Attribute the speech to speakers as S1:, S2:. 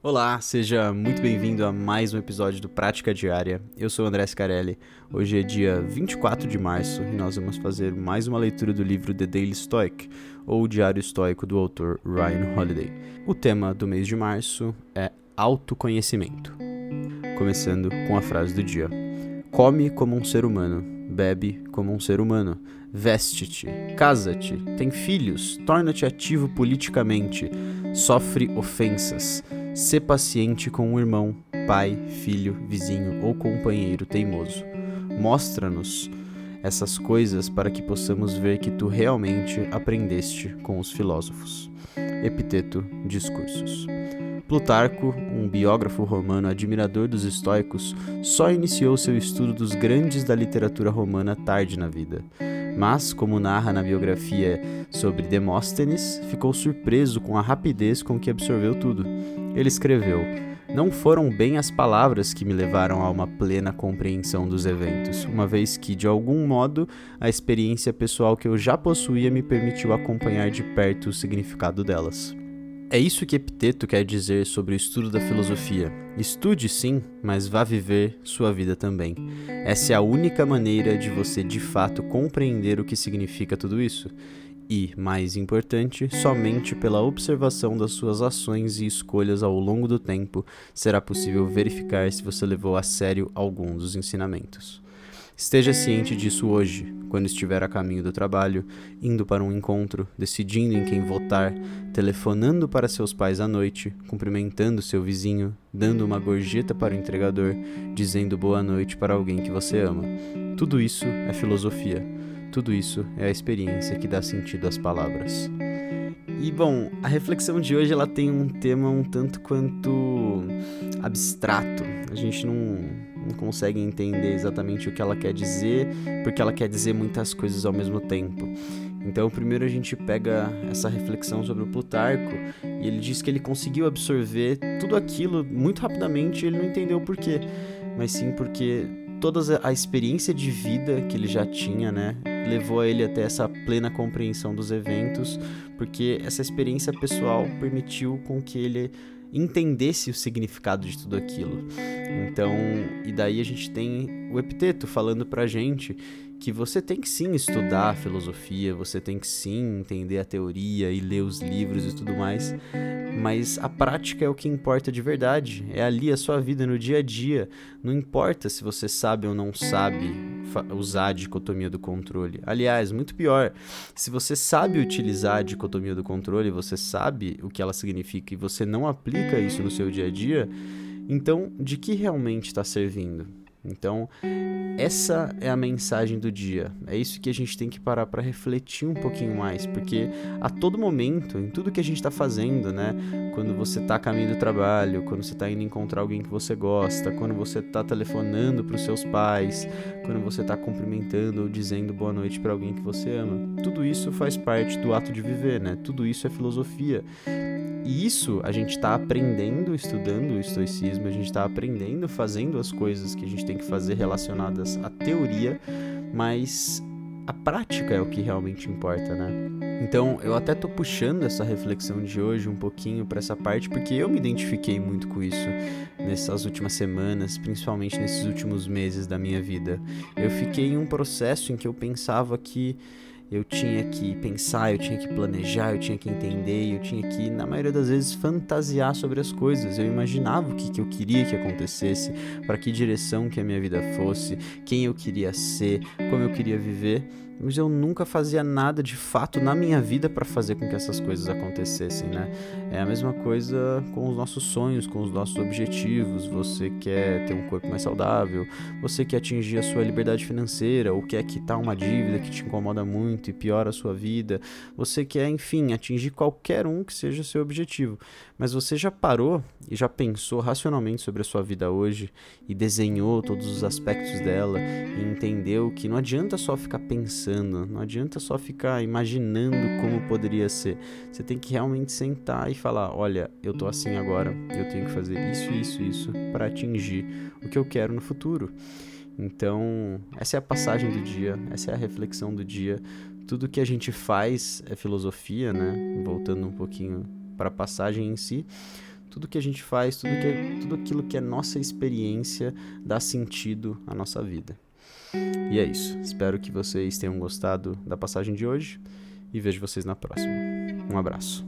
S1: Olá, seja muito bem-vindo a mais um episódio do Prática Diária. Eu sou o André Scarelli. Hoje é dia 24 de março e nós vamos fazer mais uma leitura do livro The Daily Stoic, ou o Diário Estoico do autor Ryan Holiday. O tema do mês de março é autoconhecimento. Começando com a frase do dia: Come como um ser humano, bebe como um ser humano, veste-te, casa-te, tem filhos, torna-te ativo politicamente, sofre ofensas Sê paciente com um irmão, pai, filho, vizinho ou companheiro teimoso. Mostra-nos essas coisas para que possamos ver que tu realmente aprendeste com os filósofos. Epiteto Discursos. Plutarco, um biógrafo romano admirador dos estoicos, só iniciou seu estudo dos grandes da literatura romana tarde na vida. Mas, como narra na biografia sobre Demóstenes, ficou surpreso com a rapidez com que absorveu tudo. Ele escreveu: Não foram bem as palavras que me levaram a uma plena compreensão dos eventos, uma vez que, de algum modo, a experiência pessoal que eu já possuía me permitiu acompanhar de perto o significado delas. É isso que Epiteto quer dizer sobre o estudo da filosofia. Estude sim, mas vá viver sua vida também. Essa é a única maneira de você de fato compreender o que significa tudo isso. E, mais importante, somente pela observação das suas ações e escolhas ao longo do tempo será possível verificar se você levou a sério algum dos ensinamentos. Esteja ciente disso hoje, quando estiver a caminho do trabalho, indo para um encontro, decidindo em quem votar, telefonando para seus pais à noite, cumprimentando seu vizinho, dando uma gorjeta para o entregador, dizendo boa noite para alguém que você ama. Tudo isso é filosofia. Tudo isso é a experiência que dá sentido às palavras. E bom, a reflexão de hoje ela tem um tema um tanto quanto abstrato. A gente não não consegue entender exatamente o que ela quer dizer, porque ela quer dizer muitas coisas ao mesmo tempo. Então, primeiro a gente pega essa reflexão sobre o Plutarco e ele diz que ele conseguiu absorver tudo aquilo muito rapidamente ele não entendeu por quê, mas sim porque toda a experiência de vida que ele já tinha, né, levou a ele até essa plena compreensão dos eventos, porque essa experiência pessoal permitiu com que ele entendesse o significado de tudo aquilo. Então, e daí a gente tem o epiteto falando pra gente que você tem que sim estudar filosofia, você tem que sim entender a teoria e ler os livros e tudo mais, mas a prática é o que importa de verdade. É ali a sua vida no dia a dia. Não importa se você sabe ou não sabe usar a dicotomia do controle. Aliás, muito pior, se você sabe utilizar a dicotomia do controle, você sabe o que ela significa e você não aplica isso no seu dia a dia, então de que realmente está servindo? Então, essa é a mensagem do dia. É isso que a gente tem que parar para refletir um pouquinho mais, porque a todo momento, em tudo que a gente está fazendo, né? Quando você está a caminho do trabalho, quando você está indo encontrar alguém que você gosta, quando você está telefonando para os seus pais, quando você está cumprimentando ou dizendo boa noite para alguém que você ama, tudo isso faz parte do ato de viver, né? Tudo isso é filosofia. E isso a gente está aprendendo, estudando o estoicismo, a gente está aprendendo, fazendo as coisas que a gente tem que fazer relacionadas à teoria, mas a prática é o que realmente importa, né? Então, eu até tô puxando essa reflexão de hoje um pouquinho para essa parte porque eu me identifiquei muito com isso nessas últimas semanas, principalmente nesses últimos meses da minha vida. Eu fiquei em um processo em que eu pensava que eu tinha que pensar, eu tinha que planejar, eu tinha que entender, eu tinha que, na maioria das vezes, fantasiar sobre as coisas. Eu imaginava o que, que eu queria que acontecesse, para que direção que a minha vida fosse, quem eu queria ser, como eu queria viver mas eu nunca fazia nada de fato na minha vida para fazer com que essas coisas acontecessem, né? É a mesma coisa com os nossos sonhos, com os nossos objetivos. Você quer ter um corpo mais saudável, você quer atingir a sua liberdade financeira, ou quer quitar uma dívida que te incomoda muito e piora a sua vida. Você quer, enfim, atingir qualquer um que seja seu objetivo. Mas você já parou e já pensou racionalmente sobre a sua vida hoje e desenhou todos os aspectos dela e entendeu que não adianta só ficar pensando pensando, não adianta só ficar imaginando como poderia ser. Você tem que realmente sentar e falar: olha, eu tô assim agora, eu tenho que fazer isso, isso, isso para atingir o que eu quero no futuro. Então, essa é a passagem do dia, essa é a reflexão do dia. Tudo que a gente faz é filosofia, né? Voltando um pouquinho para a passagem em si Tudo que a gente faz, tudo, que, tudo aquilo que é nossa experiência dá sentido à nossa vida. E é isso. Espero que vocês tenham gostado da passagem de hoje e vejo vocês na próxima. Um abraço.